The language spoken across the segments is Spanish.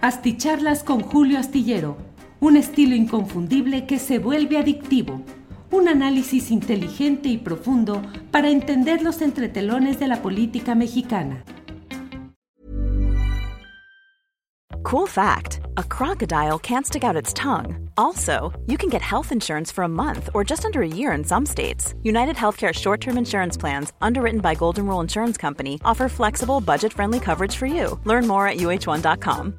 Asticharlas con Julio Astillero, un estilo inconfundible que se vuelve adictivo. Un análisis inteligente y profundo para entender los entretelones de la política mexicana. Cool fact a crocodile can't stick out its tongue. Also, you can get health insurance for a month or just under a year in some states. United Healthcare short term insurance plans, underwritten by Golden Rule Insurance Company, offer flexible, budget friendly coverage for you. Learn more at uh1.com.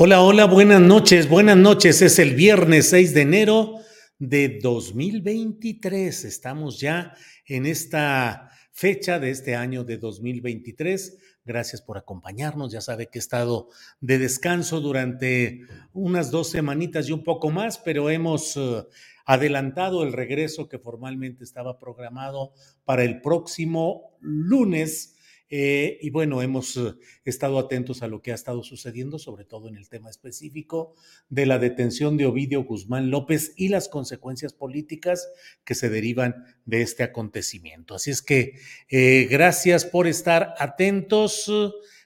Hola, hola, buenas noches. Buenas noches. Es el viernes 6 de enero de 2023. Estamos ya en esta fecha de este año de 2023 Gracias por acompañarnos. Ya sabe que he estado de descanso durante unas dos semanitas y un poco más, pero hemos eh, adelantado el regreso que formalmente estaba programado para el próximo lunes eh, y bueno, hemos eh, estado atentos a lo que ha estado sucediendo, sobre todo en el tema específico de la detención de Ovidio Guzmán López y las consecuencias políticas que se derivan de este acontecimiento. Así es que eh, gracias por estar atentos.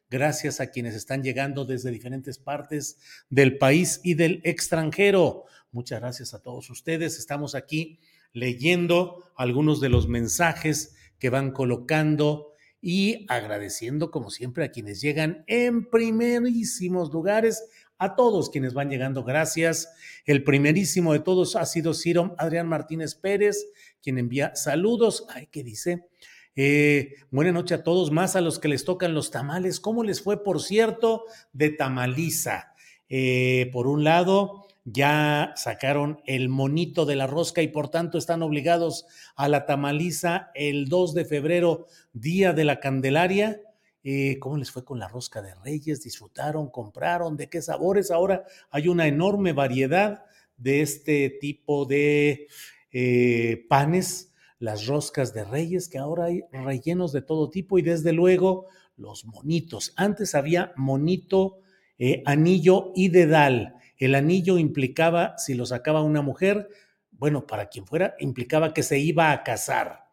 Gracias a quienes están llegando desde diferentes partes del país y del extranjero. Muchas gracias a todos ustedes. Estamos aquí leyendo algunos de los mensajes que van colocando y agradeciendo como siempre a quienes llegan en primerísimos lugares, a todos quienes van llegando, gracias. El primerísimo de todos ha sido Ciro Adrián Martínez Pérez, quien envía saludos. Ay, ¿qué dice? Eh, buena noche a todos, más a los que les tocan los tamales. ¿Cómo les fue, por cierto, de tamaliza? Eh, por un lado, ya sacaron el monito de la rosca y por tanto están obligados a la tamaliza el 2 de febrero, día de la Candelaria. Eh, ¿Cómo les fue con la rosca de Reyes? ¿Disfrutaron? ¿Compraron? ¿De qué sabores? Ahora hay una enorme variedad de este tipo de eh, panes, las roscas de Reyes, que ahora hay rellenos de todo tipo y desde luego los monitos. Antes había monito, eh, anillo y dedal el anillo implicaba, si lo sacaba una mujer, bueno, para quien fuera, implicaba que se iba a casar.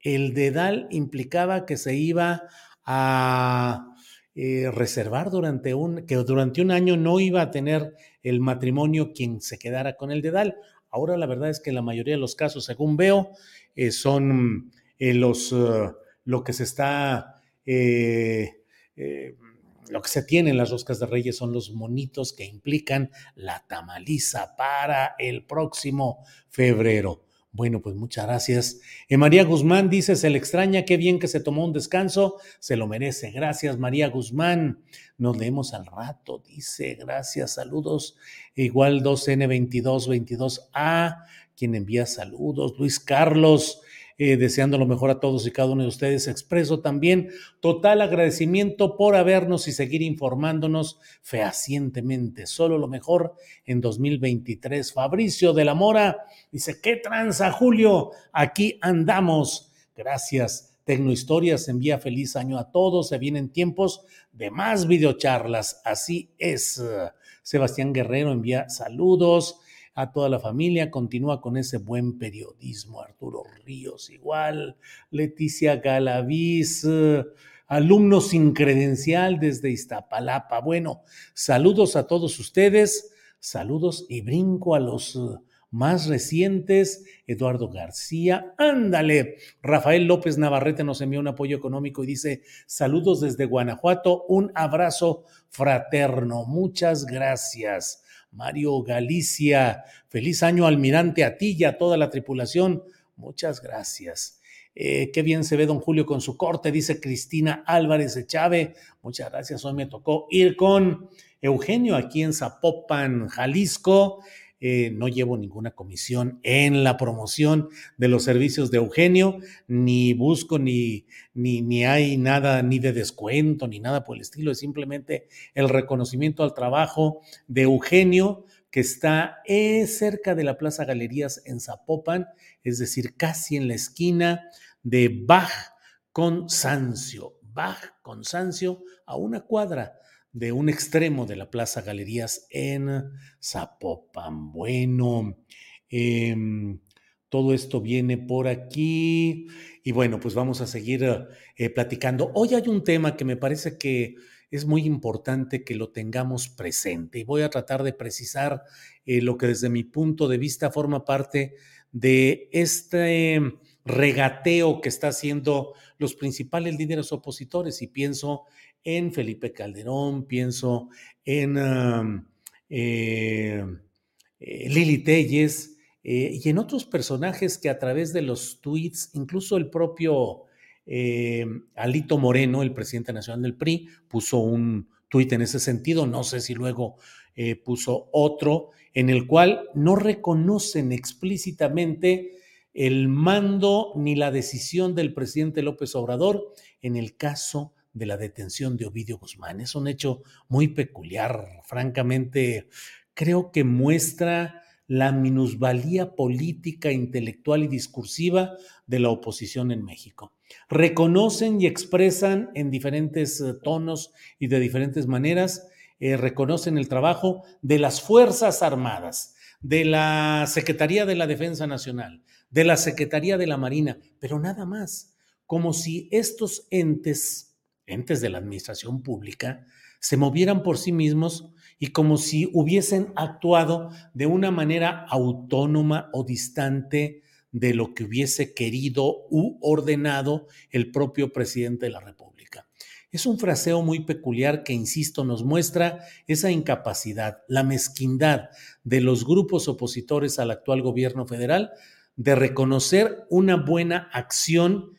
El dedal implicaba que se iba a eh, reservar durante un, que durante un año no iba a tener el matrimonio quien se quedara con el dedal. Ahora la verdad es que la mayoría de los casos, según veo, eh, son eh, los, lo que se está lo que se tiene en las roscas de reyes son los monitos que implican la tamaliza para el próximo febrero. Bueno, pues muchas gracias. Eh, María Guzmán dice, se le extraña, qué bien que se tomó un descanso, se lo merece. Gracias, María Guzmán. Nos leemos al rato, dice, gracias, saludos. Igual 2N2222A, quien envía saludos. Luis Carlos, eh, deseando lo mejor a todos y cada uno de ustedes. Expreso también total agradecimiento por habernos y seguir informándonos fehacientemente. Solo lo mejor en 2023. Fabricio de la Mora dice, ¿qué tranza, Julio? Aquí andamos. Gracias. Tecnohistorias envía feliz año a todos. Se vienen tiempos de más videocharlas. Así es. Sebastián Guerrero envía saludos a toda la familia, continúa con ese buen periodismo, Arturo Ríos igual, Leticia Galaviz, eh, alumno sin credencial desde Iztapalapa. Bueno, saludos a todos ustedes, saludos y brinco a los... Eh, más recientes, Eduardo García, ándale, Rafael López Navarrete nos envió un apoyo económico y dice, saludos desde Guanajuato, un abrazo fraterno, muchas gracias. Mario Galicia. Feliz año, almirante, a ti y a toda la tripulación. Muchas gracias. Eh, qué bien se ve don Julio con su corte, dice Cristina Álvarez de Chávez. Muchas gracias. Hoy me tocó ir con Eugenio aquí en Zapopan, Jalisco. Eh, no llevo ninguna comisión en la promoción de los servicios de Eugenio, ni busco ni, ni, ni hay nada ni de descuento, ni nada por el estilo, es simplemente el reconocimiento al trabajo de Eugenio, que está eh, cerca de la Plaza Galerías en Zapopan, es decir, casi en la esquina de Bach con Sancio. Bach con Sancio a una cuadra de un extremo de la Plaza Galerías en Zapopan. Bueno, em, todo esto viene por aquí y bueno, pues vamos a seguir eh, platicando. Hoy hay un tema que me parece que es muy importante que lo tengamos presente y voy a tratar de precisar eh, lo que desde mi punto de vista forma parte de este regateo que está haciendo los principales líderes opositores y pienso en Felipe Calderón, pienso en eh, eh, Lili Telles eh, y en otros personajes que a través de los tweets, incluso el propio Alito Moreno, el presidente nacional del PRI, puso un tuit en ese sentido, no sé si luego puso otro, en el cual no reconocen explícitamente el mando ni la decisión del presidente López Obrador en el caso la detención de Ovidio Guzmán. Es un hecho muy peculiar, francamente, creo que muestra la minusvalía política, intelectual y discursiva de la oposición en México. Reconocen y expresan en diferentes eh, tonos y de diferentes maneras, eh, reconocen el trabajo de las Fuerzas Armadas, de la Secretaría de la Defensa Nacional, de la Secretaría de la Marina, pero nada más, como si estos entes entes de la administración pública, se movieran por sí mismos y como si hubiesen actuado de una manera autónoma o distante de lo que hubiese querido u ordenado el propio presidente de la República. Es un fraseo muy peculiar que, insisto, nos muestra esa incapacidad, la mezquindad de los grupos opositores al actual gobierno federal de reconocer una buena acción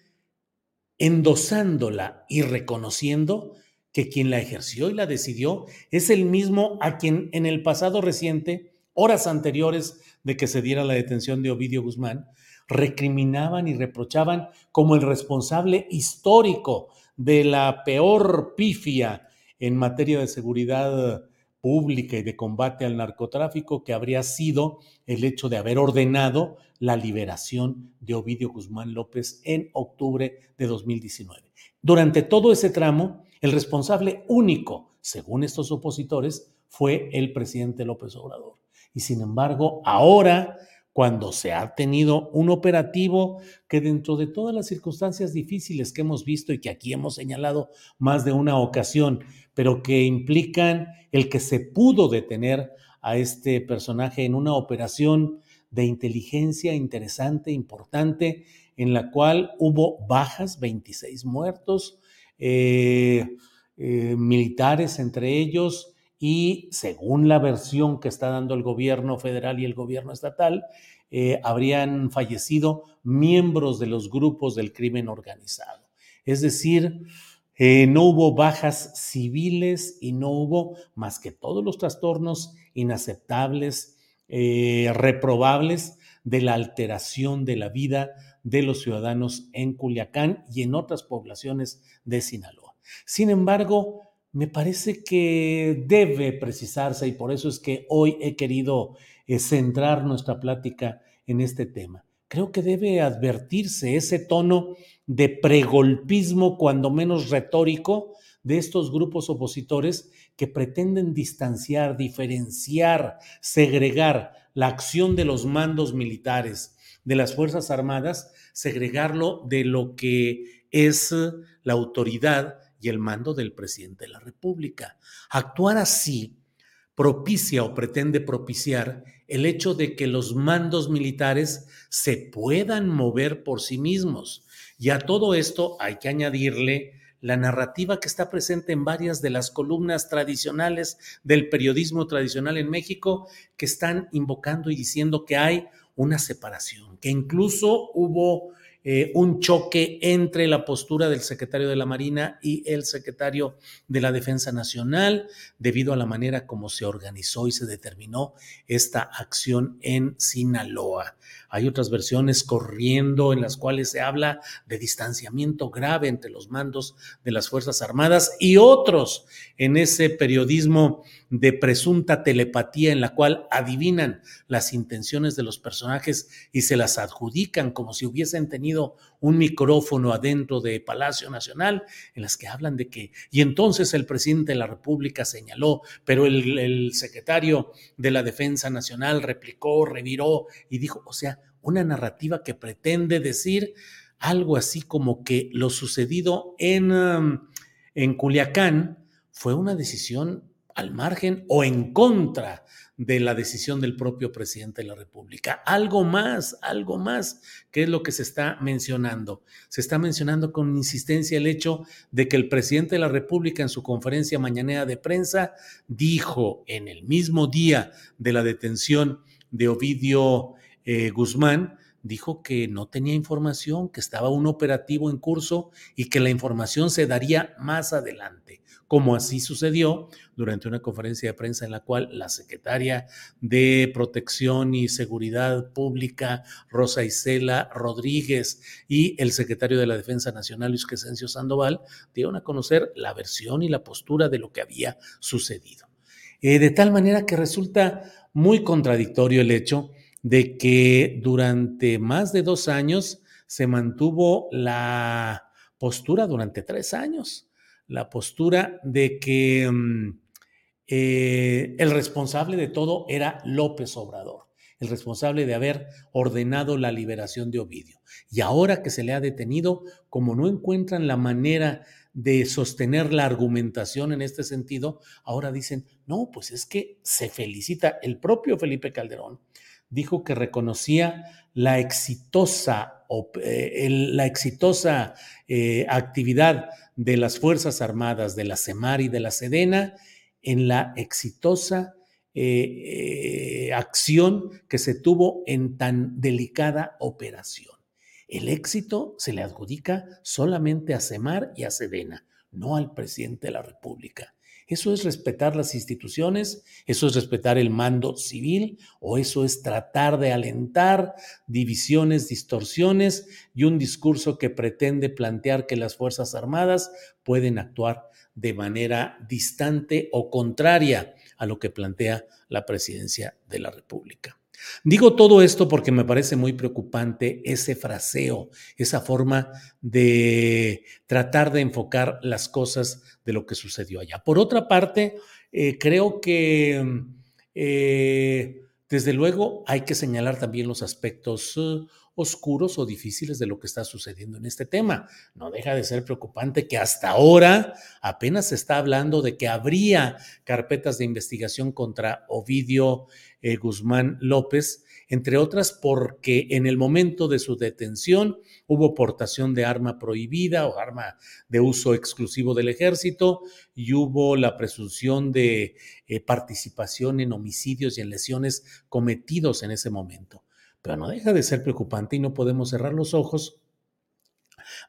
endosándola y reconociendo que quien la ejerció y la decidió es el mismo a quien en el pasado reciente, horas anteriores de que se diera la detención de Ovidio Guzmán, recriminaban y reprochaban como el responsable histórico de la peor pifia en materia de seguridad pública y de combate al narcotráfico que habría sido el hecho de haber ordenado la liberación de Ovidio Guzmán López en octubre de 2019. Durante todo ese tramo, el responsable único, según estos opositores, fue el presidente López Obrador. Y sin embargo, ahora, cuando se ha tenido un operativo que dentro de todas las circunstancias difíciles que hemos visto y que aquí hemos señalado más de una ocasión, pero que implican el que se pudo detener a este personaje en una operación de inteligencia interesante, importante, en la cual hubo bajas, 26 muertos, eh, eh, militares entre ellos, y según la versión que está dando el gobierno federal y el gobierno estatal, eh, habrían fallecido miembros de los grupos del crimen organizado. Es decir, eh, no hubo bajas civiles y no hubo más que todos los trastornos inaceptables, eh, reprobables de la alteración de la vida de los ciudadanos en Culiacán y en otras poblaciones de Sinaloa. Sin embargo, me parece que debe precisarse y por eso es que hoy he querido eh, centrar nuestra plática en este tema. Creo que debe advertirse ese tono de pregolpismo, cuando menos retórico, de estos grupos opositores que pretenden distanciar, diferenciar, segregar la acción de los mandos militares de las Fuerzas Armadas, segregarlo de lo que es la autoridad y el mando del presidente de la República. Actuar así propicia o pretende propiciar el hecho de que los mandos militares se puedan mover por sí mismos, y a todo esto hay que añadirle la narrativa que está presente en varias de las columnas tradicionales del periodismo tradicional en México, que están invocando y diciendo que hay una separación, que incluso hubo eh, un choque entre la postura del secretario de la Marina y el secretario de la Defensa Nacional debido a la manera como se organizó y se determinó esta acción en Sinaloa. Hay otras versiones corriendo en las cuales se habla de distanciamiento grave entre los mandos de las Fuerzas Armadas y otros en ese periodismo de presunta telepatía en la cual adivinan las intenciones de los personajes y se las adjudican como si hubiesen tenido un micrófono adentro de Palacio Nacional, en las que hablan de que, y entonces el presidente de la República señaló, pero el, el secretario de la Defensa Nacional replicó, reviró y dijo, o sea, una narrativa que pretende decir algo así como que lo sucedido en, um, en Culiacán fue una decisión al margen o en contra de la decisión del propio presidente de la República. Algo más, algo más, que es lo que se está mencionando. Se está mencionando con insistencia el hecho de que el presidente de la República en su conferencia mañanera de prensa dijo en el mismo día de la detención de Ovidio eh, Guzmán, dijo que no tenía información, que estaba un operativo en curso y que la información se daría más adelante como así sucedió durante una conferencia de prensa en la cual la secretaria de Protección y Seguridad Pública, Rosa Isela Rodríguez, y el secretario de la Defensa Nacional, Luis Crescencio Sandoval, dieron a conocer la versión y la postura de lo que había sucedido. Eh, de tal manera que resulta muy contradictorio el hecho de que durante más de dos años se mantuvo la postura durante tres años la postura de que mm, eh, el responsable de todo era López Obrador, el responsable de haber ordenado la liberación de Ovidio. Y ahora que se le ha detenido, como no encuentran la manera de sostener la argumentación en este sentido, ahora dicen, no, pues es que se felicita el propio Felipe Calderón, dijo que reconocía la exitosa, eh, la exitosa eh, actividad de las Fuerzas Armadas, de la CEMAR y de la SEDENA en la exitosa eh, acción que se tuvo en tan delicada operación. El éxito se le adjudica solamente a CEMAR y a SEDENA, no al presidente de la República. ¿Eso es respetar las instituciones? ¿Eso es respetar el mando civil? ¿O eso es tratar de alentar divisiones, distorsiones y un discurso que pretende plantear que las Fuerzas Armadas pueden actuar de manera distante o contraria a lo que plantea la presidencia de la República? Digo todo esto porque me parece muy preocupante ese fraseo, esa forma de tratar de enfocar las cosas de lo que sucedió allá. Por otra parte, eh, creo que eh, desde luego hay que señalar también los aspectos uh, oscuros o difíciles de lo que está sucediendo en este tema. No deja de ser preocupante que hasta ahora apenas se está hablando de que habría carpetas de investigación contra Ovidio eh, Guzmán López, entre otras porque en el momento de su detención hubo portación de arma prohibida o arma de uso exclusivo del ejército y hubo la presunción de eh, participación en homicidios y en lesiones cometidos en ese momento pero no deja de ser preocupante y no podemos cerrar los ojos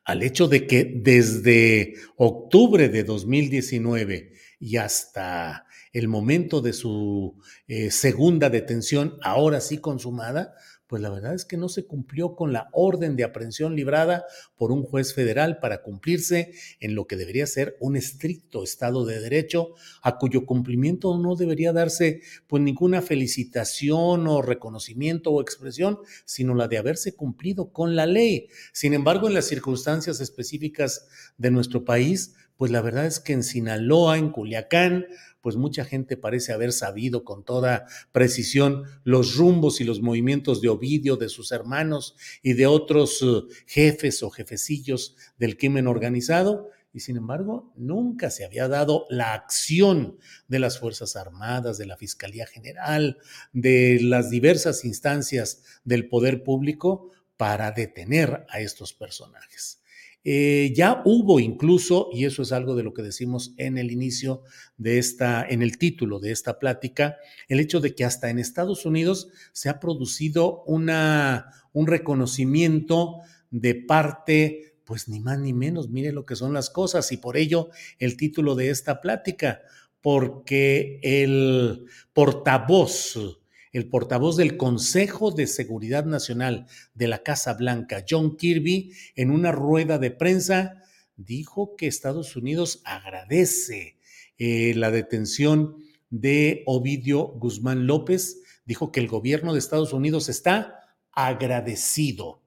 al hecho de que desde octubre de 2019 y hasta el momento de su eh, segunda detención, ahora sí consumada, pues la verdad es que no se cumplió con la orden de aprehensión librada por un juez federal para cumplirse en lo que debería ser un estricto Estado de Derecho, a cuyo cumplimiento no debería darse pues ninguna felicitación o reconocimiento o expresión, sino la de haberse cumplido con la ley. Sin embargo, en las circunstancias específicas de nuestro país, pues la verdad es que en Sinaloa, en Culiacán, pues mucha gente parece haber sabido con toda precisión los rumbos y los movimientos de Ovidio, de sus hermanos y de otros eh, jefes o jefecillos del crimen organizado. Y sin embargo, nunca se había dado la acción de las Fuerzas Armadas, de la Fiscalía General, de las diversas instancias del poder público para detener a estos personajes. Eh, ya hubo incluso, y eso es algo de lo que decimos en el inicio de esta, en el título de esta plática, el hecho de que hasta en Estados Unidos se ha producido una, un reconocimiento de parte, pues ni más ni menos, mire lo que son las cosas y por ello el título de esta plática, porque el portavoz, el portavoz del Consejo de Seguridad Nacional de la Casa Blanca, John Kirby, en una rueda de prensa, dijo que Estados Unidos agradece eh, la detención de Ovidio Guzmán López, dijo que el gobierno de Estados Unidos está agradecido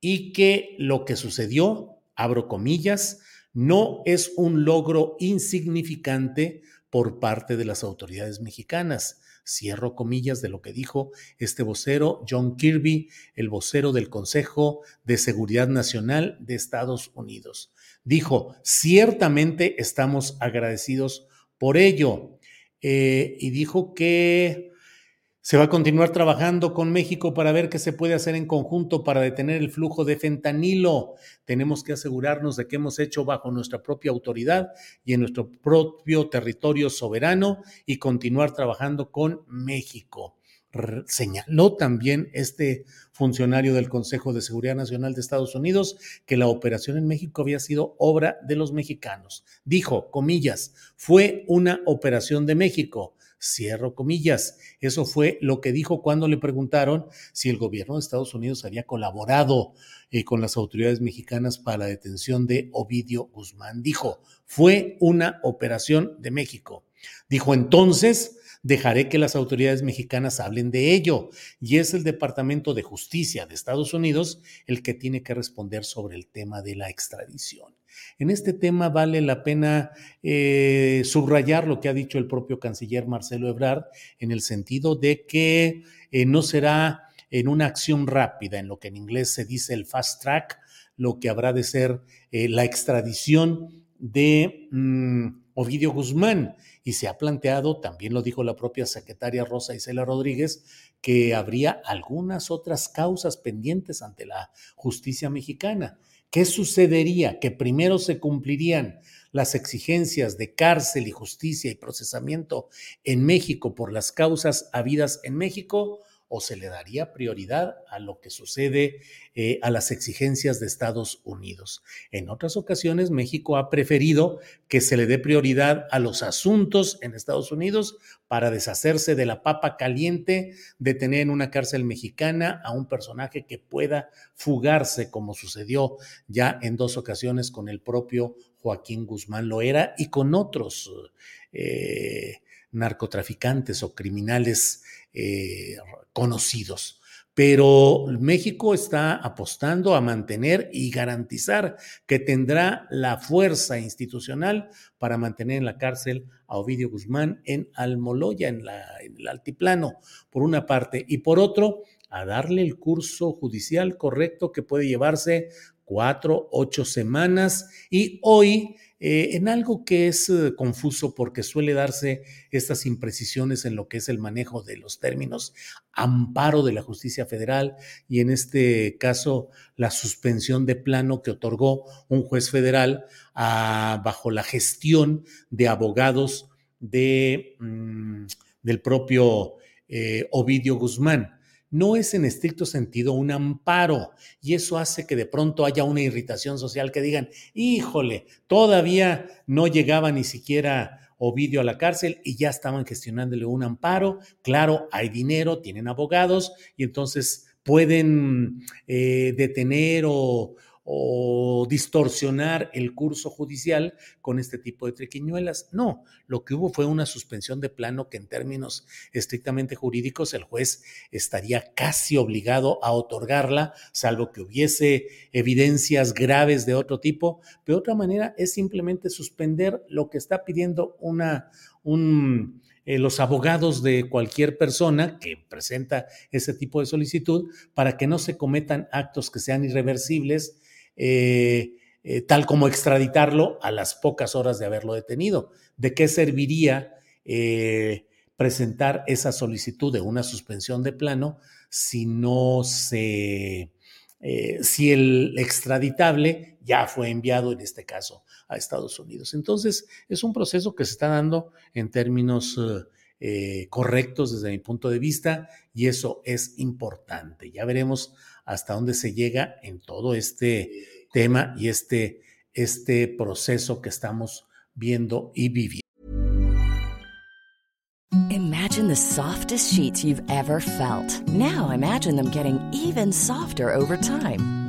y que lo que sucedió, abro comillas, no es un logro insignificante por parte de las autoridades mexicanas. Cierro comillas de lo que dijo este vocero, John Kirby, el vocero del Consejo de Seguridad Nacional de Estados Unidos. Dijo, ciertamente estamos agradecidos por ello. Eh, y dijo que se va a continuar trabajando con México para ver qué se puede hacer en conjunto para detener el flujo de fentanilo. Tenemos que asegurarnos de que hemos hecho bajo nuestra propia autoridad y en nuestro propio territorio soberano y continuar trabajando con México señaló también este funcionario del Consejo de Seguridad Nacional de Estados Unidos que la operación en México había sido obra de los mexicanos. Dijo, comillas, fue una operación de México. Cierro comillas. Eso fue lo que dijo cuando le preguntaron si el gobierno de Estados Unidos había colaborado eh, con las autoridades mexicanas para la detención de Ovidio Guzmán. Dijo, fue una operación de México. Dijo entonces, dejaré que las autoridades mexicanas hablen de ello. Y es el Departamento de Justicia de Estados Unidos el que tiene que responder sobre el tema de la extradición. En este tema vale la pena eh, subrayar lo que ha dicho el propio canciller Marcelo Ebrard en el sentido de que eh, no será en una acción rápida, en lo que en inglés se dice el fast track, lo que habrá de ser eh, la extradición de mm, Ovidio Guzmán. Y se ha planteado, también lo dijo la propia secretaria Rosa Isela Rodríguez, que habría algunas otras causas pendientes ante la justicia mexicana. ¿Qué sucedería? Que primero se cumplirían las exigencias de cárcel y justicia y procesamiento en México por las causas habidas en México o se le daría prioridad a lo que sucede eh, a las exigencias de Estados Unidos. En otras ocasiones, México ha preferido que se le dé prioridad a los asuntos en Estados Unidos para deshacerse de la papa caliente de tener en una cárcel mexicana a un personaje que pueda fugarse, como sucedió ya en dos ocasiones con el propio Joaquín Guzmán Loera y con otros eh, narcotraficantes o criminales eh, conocidos. Pero México está apostando a mantener y garantizar que tendrá la fuerza institucional para mantener en la cárcel a Ovidio Guzmán en Almoloya, en, en el altiplano, por una parte, y por otro, a darle el curso judicial correcto que puede llevarse cuatro, ocho semanas. Y hoy eh, en algo que es eh, confuso porque suele darse estas imprecisiones en lo que es el manejo de los términos amparo de la justicia federal y en este caso la suspensión de plano que otorgó un juez federal bajo la gestión de abogados mm, del propio eh, Ovidio Guzmán no es en estricto sentido un amparo y eso hace que de pronto haya una irritación social que digan, híjole, todavía no llegaba ni siquiera Ovidio a la cárcel y ya estaban gestionándole un amparo. Claro, hay dinero, tienen abogados y entonces pueden eh, detener o, o distorsionar el curso judicial con este tipo de triquiñuelas. No, lo que hubo fue una suspensión de plano que en términos estrictamente jurídicos el juez estaría casi obligado a otorgarla, salvo que hubiese evidencias graves de otro tipo. De otra manera, es simplemente suspender lo que está pidiendo eh, los abogados de cualquier persona que presenta ese tipo de solicitud para que no se cometan actos que sean irreversibles eh, eh, tal como extraditarlo a las pocas horas de haberlo detenido. ¿De qué serviría eh, presentar esa solicitud de una suspensión de plano si no se, si el extraditable ya fue enviado en este caso a Estados Unidos? Entonces, es un proceso que se está dando en términos correctos desde mi punto de vista y eso es importante. Ya veremos hasta dónde se llega en todo este tema y este, este proceso que estamos viendo y viviendo. Imagine the softest sheets you've ever felt. Now imagine them getting even softer over time.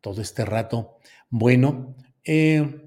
todo este rato. Bueno, eh,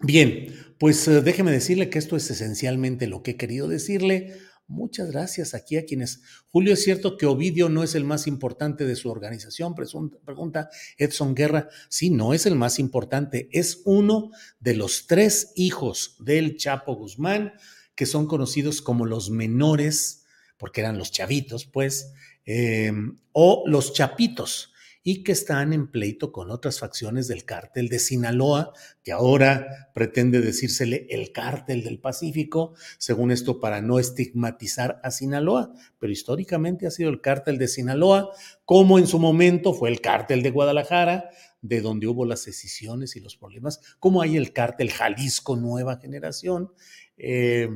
bien, pues eh, déjeme decirle que esto es esencialmente lo que he querido decirle. Muchas gracias aquí a quienes. Julio, es cierto que Ovidio no es el más importante de su organización, pregunta Edson Guerra. Sí, no es el más importante, es uno de los tres hijos del Chapo Guzmán, que son conocidos como los menores, porque eran los chavitos, pues, eh, o los chapitos y que están en pleito con otras facciones del cártel de Sinaloa, que ahora pretende decírsele el cártel del Pacífico, según esto para no estigmatizar a Sinaloa, pero históricamente ha sido el cártel de Sinaloa, como en su momento fue el cártel de Guadalajara, de donde hubo las decisiones y los problemas, como hay el cártel Jalisco Nueva Generación. Eh,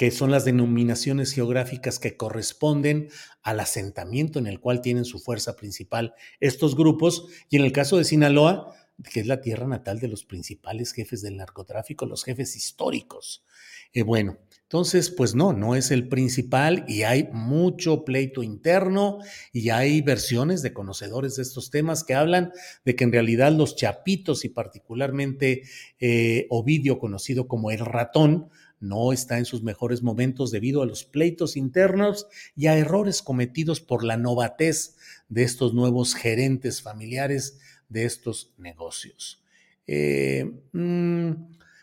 que son las denominaciones geográficas que corresponden al asentamiento en el cual tienen su fuerza principal estos grupos, y en el caso de Sinaloa, que es la tierra natal de los principales jefes del narcotráfico, los jefes históricos. Eh, bueno, entonces, pues no, no es el principal y hay mucho pleito interno y hay versiones de conocedores de estos temas que hablan de que en realidad los chapitos y particularmente eh, Ovidio, conocido como el ratón, no está en sus mejores momentos debido a los pleitos internos y a errores cometidos por la novatez de estos nuevos gerentes familiares de estos negocios. Eh, mm,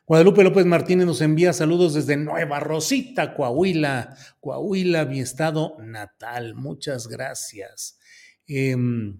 Guadalupe López Martínez nos envía saludos desde Nueva Rosita, Coahuila, Coahuila, mi estado natal. Muchas gracias. Em,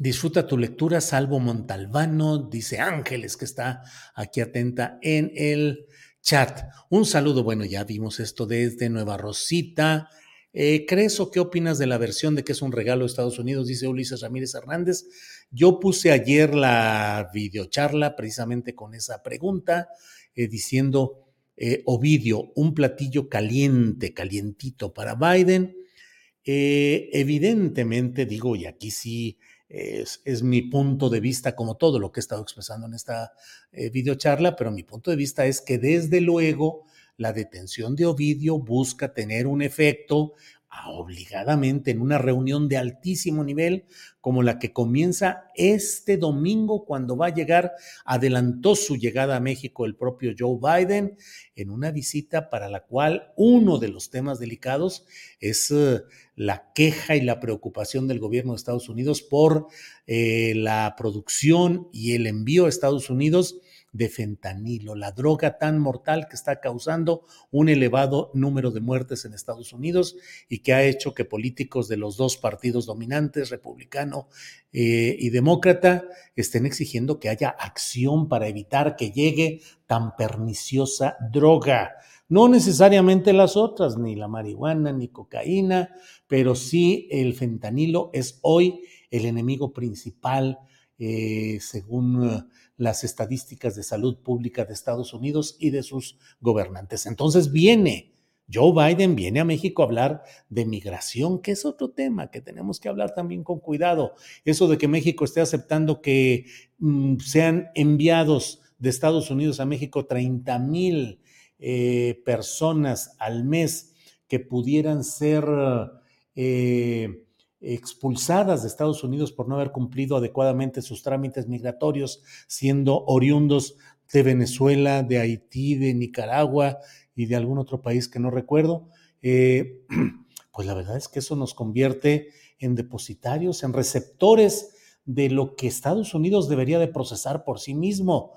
disfruta tu lectura, Salvo Montalbano, dice Ángeles, que está aquí atenta en el chat. Un saludo, bueno, ya vimos esto desde Nueva Rosita. Eh, ¿Crees o qué opinas de la versión de que es un regalo de Estados Unidos? Dice Ulises Ramírez Hernández. Yo puse ayer la videocharla precisamente con esa pregunta, eh, diciendo, eh, Ovidio, un platillo caliente, calientito para Biden. evidentemente, digo, y aquí sí es, mi punto de vista, como todo lo que he estado expresando en esta eh, videocharla, pero mi punto de vista es que desde luego la detención de Ovidio busca tener un efecto obligadamente en una reunión de altísimo nivel como la que comienza este domingo cuando va a llegar, adelantó su llegada a México el propio Joe Biden en una visita para la cual uno de los temas delicados es eh, la queja y la preocupación del gobierno de Estados Unidos por eh, la producción y el envío a Estados Unidos de fentanilo, la droga tan mortal que está causando un elevado número de muertes en Estados Unidos y que ha hecho que políticos de los dos partidos dominantes, republicano eh, y demócrata, estén exigiendo que haya acción para evitar que llegue tan perniciosa droga. No necesariamente las otras, ni la marihuana, ni cocaína, pero sí el fentanilo es hoy el enemigo principal, eh, según las estadísticas de salud pública de Estados Unidos y de sus gobernantes. Entonces viene, Joe Biden viene a México a hablar de migración, que es otro tema que tenemos que hablar también con cuidado. Eso de que México esté aceptando que mm, sean enviados de Estados Unidos a México 30 mil eh, personas al mes que pudieran ser eh, expulsadas de Estados Unidos por no haber cumplido adecuadamente sus trámites migratorios, siendo oriundos de Venezuela, de Haití, de Nicaragua y de algún otro país que no recuerdo, eh, pues la verdad es que eso nos convierte en depositarios, en receptores de lo que Estados Unidos debería de procesar por sí mismo.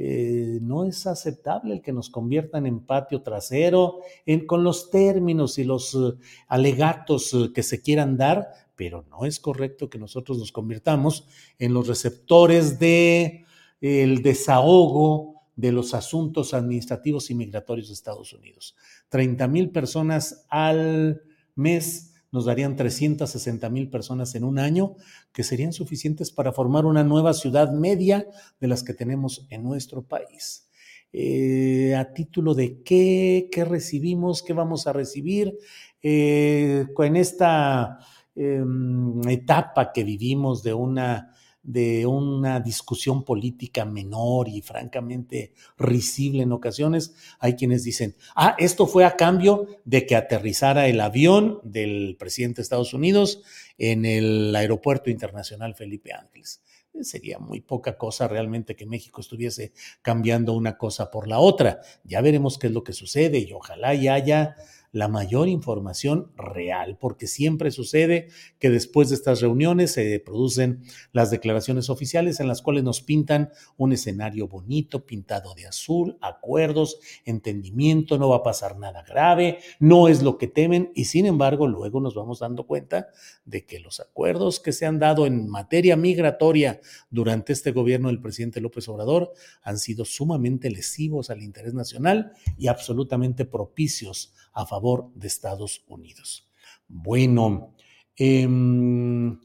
Eh, no es aceptable el que nos conviertan en patio trasero, con los términos y los eh, alegatos que se quieran dar, pero no es correcto que nosotros nos convirtamos en los receptores de el desahogo de los asuntos administrativos y migratorios de Estados Unidos. 30 mil personas al mes nos darían 360 mil personas en un año, que serían suficientes para formar una nueva ciudad media de las que tenemos en nuestro país. Eh, a título de qué, qué recibimos, qué vamos a recibir eh, en esta em, etapa que vivimos de una de una discusión política menor y francamente risible en ocasiones, hay quienes dicen, ah, esto fue a cambio de que aterrizara el avión del presidente de Estados Unidos en el Aeropuerto Internacional Felipe Ángeles. Sería muy poca cosa realmente que México estuviese cambiando una cosa por la otra. Ya veremos qué es lo que sucede y ojalá y haya la mayor información real, porque siempre sucede que después de estas reuniones se producen las declaraciones oficiales en las cuales nos pintan un escenario bonito, pintado de azul, acuerdos, entendimiento, no va a pasar nada grave, no es lo que temen y sin embargo luego nos vamos dando cuenta de que los acuerdos que se han dado en materia migratoria durante este gobierno del presidente López Obrador han sido sumamente lesivos al interés nacional y absolutamente propicios a favor de Estados Unidos. Bueno, em,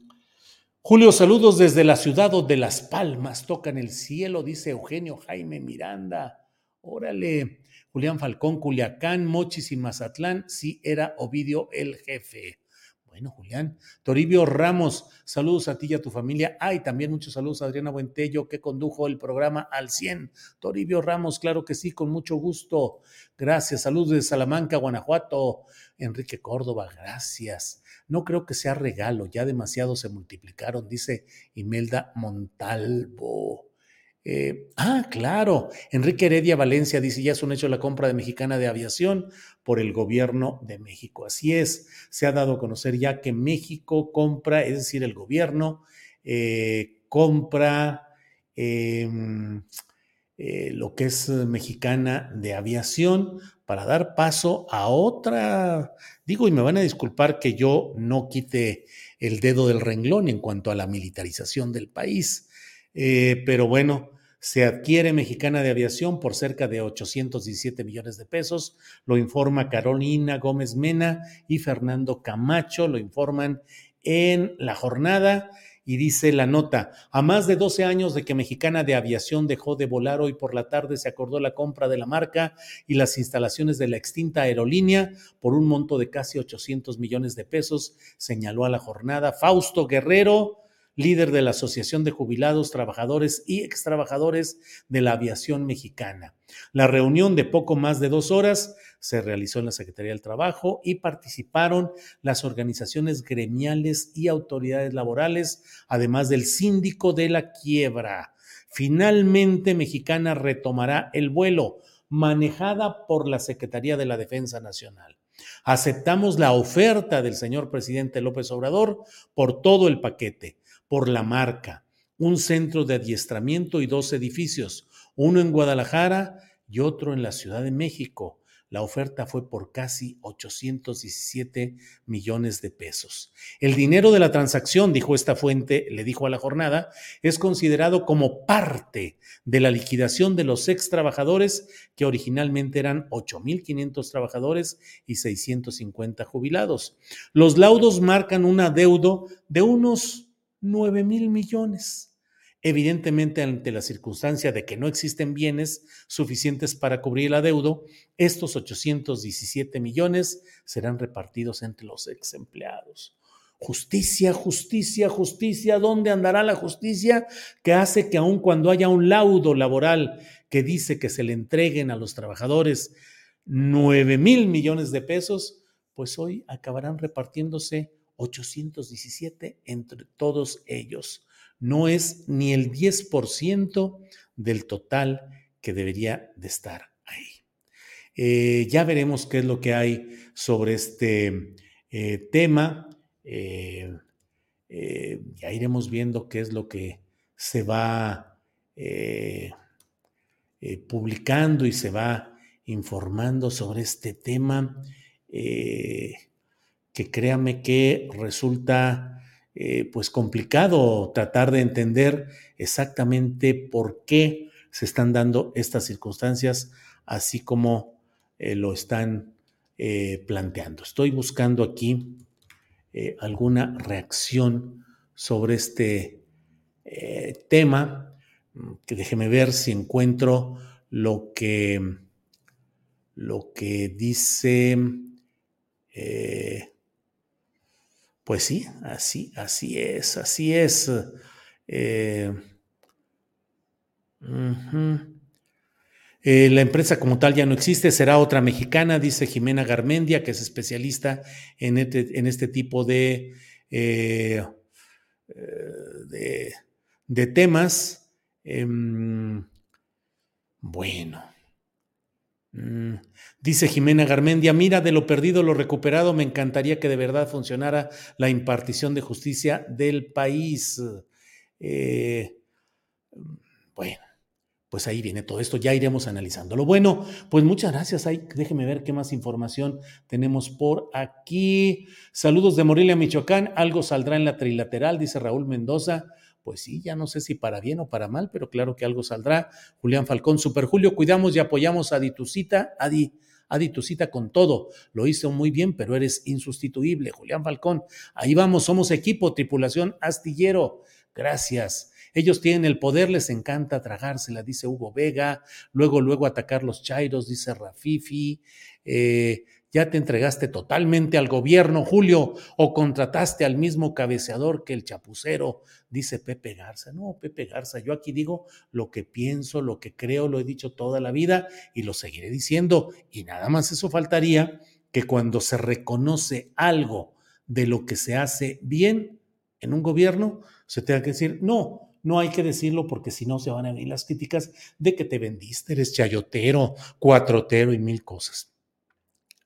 Julio, saludos desde la ciudad de Las Palmas, tocan el cielo, dice Eugenio Jaime Miranda. Órale, Julián Falcón, Culiacán, Mochis y Mazatlán, sí era Ovidio el jefe. Bueno, Julián. Toribio Ramos, saludos a ti y a tu familia. Ay, también muchos saludos a Adriana Buentello, que condujo el programa al 100. Toribio Ramos, claro que sí, con mucho gusto. Gracias. Saludos de Salamanca, Guanajuato. Enrique Córdoba, gracias. No creo que sea regalo, ya demasiado se multiplicaron, dice Imelda Montalvo. Eh, ah, claro. Enrique Heredia Valencia dice, ya es un hecho la compra de Mexicana de Aviación por el gobierno de México. Así es, se ha dado a conocer ya que México compra, es decir, el gobierno eh, compra em, eh, lo que es Mexicana de Aviación para dar paso a otra, digo, y me van a disculpar que yo no quite el dedo del renglón en cuanto a la militarización del país, pero bueno, se adquiere Mexicana de Aviación por cerca de 817 millones de pesos, lo informa Carolina Gómez Mena y Fernando Camacho, lo informan en la jornada y dice la nota, a más de 12 años de que Mexicana de Aviación dejó de volar, hoy por la tarde se acordó la compra de la marca y las instalaciones de la extinta aerolínea por un monto de casi 800 millones de pesos, señaló a la jornada Fausto Guerrero, líder de la Asociación de Jubilados, Trabajadores y Extrabajadores de la Aviación Mexicana. La reunión de poco más de dos horas se realizó en la Secretaría del Trabajo y participaron las organizaciones gremiales y autoridades laborales, además del síndico de la quiebra. Finalmente, Mexicana retomará el vuelo, manejada por la Secretaría de la Defensa Nacional. Aceptamos la oferta del señor presidente López Obrador por todo el paquete por la marca, un centro de adiestramiento y dos edificios, uno en Guadalajara y otro en la Ciudad de México. La oferta fue por casi 817 millones de pesos. El dinero de la transacción, dijo esta fuente, le dijo a la jornada, es considerado como parte de la liquidación de los ex trabajadores, que originalmente eran 8.500 trabajadores y 650 jubilados. Los laudos marcan un adeudo de unos 9 mil millones. Evidentemente, ante la circunstancia de que no existen bienes suficientes para cubrir el adeudo, estos 817 millones serán repartidos entre los ex empleados. Justicia, justicia, justicia. ¿Dónde andará la justicia que hace que aun cuando haya un laudo laboral que dice que se le entreguen a los trabajadores 9 mil millones de pesos, pues hoy acabarán repartiéndose 817 entre todos ellos. No es ni el 10% del total que debería de estar ahí. Eh, ya veremos qué es lo que hay sobre este eh, tema. Eh, ya iremos viendo qué es lo que se va publicando y se va informando sobre este tema que créame que resulta pues complicado tratar de entender exactamente por qué se están dando estas circunstancias, así como eh, lo están eh, planteando. Estoy buscando aquí eh, alguna reacción sobre este tema, mm, que déjeme ver si encuentro lo que, lo que dice, pues sí, así, así es, así es. Eh, la empresa como tal ya no existe, será otra mexicana, dice Jimena Garmendia, que es especialista en este, este tipo de, eh, eh, de, temas. Em, bueno. Mm, dice Jimena Garmendia, mira, de lo perdido, lo recuperado, me encantaría que de verdad funcionara la impartición de justicia del país. bueno, pues ahí viene todo esto, ya iremos analizándolo. Bueno, pues muchas gracias. Ahí, déjeme ver qué más información tenemos por aquí. Saludos de Morelia, Michoacán. Algo saldrá en la trilateral, dice Raúl Mendoza. Pues sí, ya no sé si para bien o para mal, pero claro que algo saldrá. Julián Falcón, Super Julio, cuidamos y apoyamos a Ditucita, Adi. Adi, tu cita con todo. Lo hizo muy bien, pero eres insustituible. Julián Falcón, ahí vamos, somos equipo, tripulación astillero. Gracias. Ellos tienen el poder, les encanta tragársela, dice Hugo Vega, luego, luego atacar los chairos, dice Rafifi. Eh, ya te entregaste totalmente al gobierno, Julio, o contrataste al mismo cabeceador que el chapucero, dice Pepe Garza. No, Pepe Garza, yo aquí digo lo que pienso, lo que creo, lo he dicho toda la vida y lo seguiré diciendo. Y nada más eso faltaría que cuando se reconoce algo de lo que se hace bien en un gobierno, se tenga que decir, no, no hay que decirlo porque si no se van a venir las críticas de que te vendiste, eres chayotero, cuatrotero y mil cosas.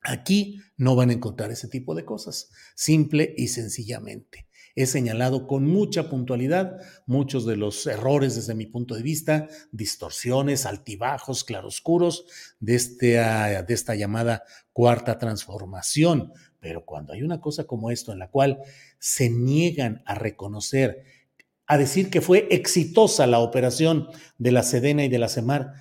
Aquí no van a encontrar ese tipo de cosas, simple y sencillamente. He señalado con mucha puntualidad muchos de los errores desde mi punto de vista, distorsiones, altibajos, claroscuros de, este, de esta llamada cuarta transformación. Pero cuando hay una cosa como esto en la cual se niegan a reconocer a decir que fue exitosa la operación de la Sedena y de la CEMAR,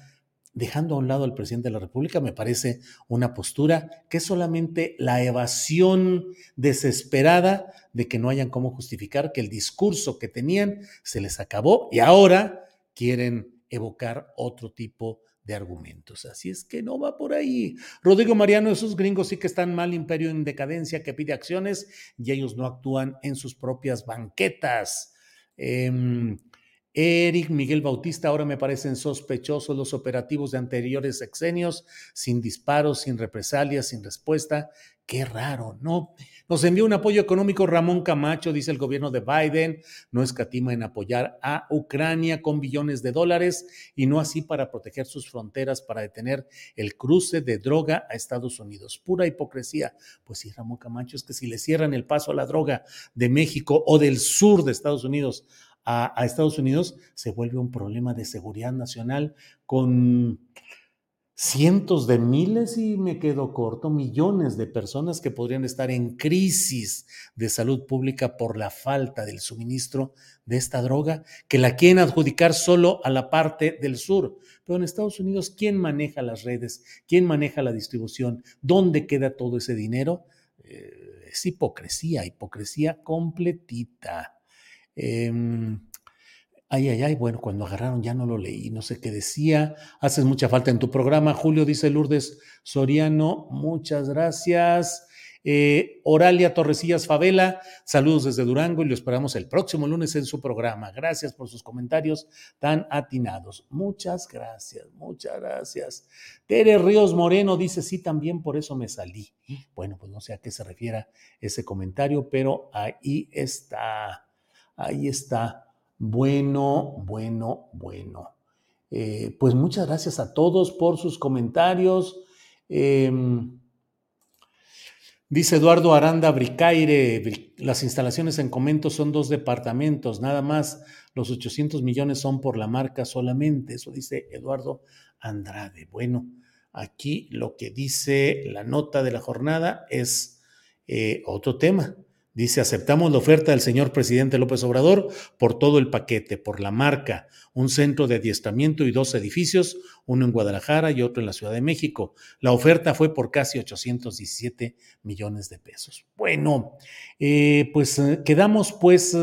dejando a un lado al presidente de la República, me parece una postura que es solamente la evasión desesperada de que no hayan cómo justificar que el discurso que tenían se les acabó y ahora quieren evocar otro tipo de argumentos. Así es que no va por ahí. Rodrigo Mariano, esos gringos sí que están mal, imperio en decadencia que pide acciones y ellos no actúan en sus propias banquetas. Em, Eric Miguel Bautista, ahora me parecen sospechosos los operativos de anteriores sexenios, sin disparos, sin represalias, sin respuesta. Qué raro, ¿no? Nos envió un apoyo económico Ramón Camacho, dice el gobierno de Biden, no escatima en apoyar a Ucrania con billones de dólares y no así para proteger sus fronteras, para detener el cruce de droga a Estados Unidos. Pura hipocresía. Pues sí, Ramón Camacho, es que si le cierran el paso a la droga de México o del sur de Estados Unidos a, Estados Unidos, se vuelve un problema de seguridad nacional con cientos de miles y me quedo corto, millones de personas que podrían estar en crisis de salud pública por la falta del suministro de esta droga, que la quieren adjudicar solo a la parte del sur. Pero en Estados Unidos, ¿quién maneja las redes? ¿Quién maneja la distribución? ¿Dónde queda todo ese dinero? Eh, es hipocresía, hipocresía completita. Em, Ay, ay, ay, bueno, cuando agarraron ya no lo leí, no sé qué decía. Haces mucha falta en tu programa, Julio, dice Lourdes Soriano, muchas gracias. Eh, Oralia Torrecillas Favela, saludos desde Durango y lo esperamos el próximo lunes en su programa. Gracias por sus comentarios tan atinados. Muchas gracias, muchas gracias. Tere Ríos Moreno dice, sí, también por eso me salí. Bueno, pues no sé a qué se refiera ese comentario, pero ahí está, ahí está. Bueno, bueno, bueno. Eh, pues muchas gracias a todos por sus comentarios. Em, Dice Eduardo Aranda Bricaire, las instalaciones en Comento son dos departamentos, nada más, los 800 millones son por la marca solamente, eso dice Eduardo Andrade. Bueno, aquí lo que dice la nota de la jornada es eh, otro tema. Dice, aceptamos la oferta del señor presidente López Obrador por todo el paquete, por la marca, un centro de adiestramiento y dos edificios, uno en Guadalajara y otro en la Ciudad de México. La oferta fue por casi 817 millones de pesos. Bueno, eh, pues eh, quedamos pues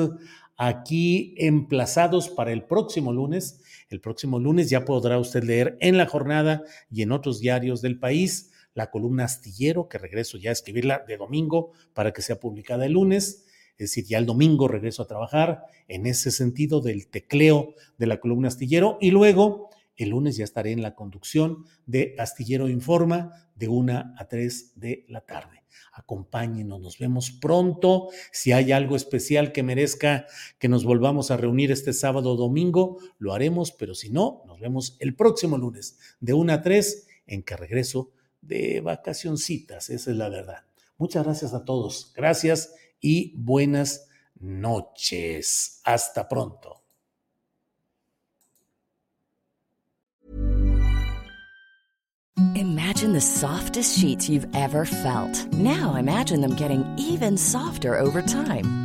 aquí emplazados para el próximo lunes. El próximo lunes ya podrá usted leer en la jornada y en otros diarios del país la columna astillero, que regreso ya a escribirla de domingo para que sea publicada el lunes. Es decir, ya el domingo regreso a trabajar en ese sentido del tecleo de la columna astillero y luego el lunes ya estaré en la conducción de Astillero Informa de una a 3 de la tarde. Acompáñenos, nos vemos pronto. Si hay algo especial que merezca que nos volvamos a reunir este sábado o domingo, lo haremos, pero si no, nos vemos el próximo lunes de una a 3 en que regreso de vacacioncitas, esa es la verdad. Muchas gracias a todos. Gracias y buenas noches. Hasta pronto. Imagine the softest sheets you've ever felt. Now imagine them getting even softer over time.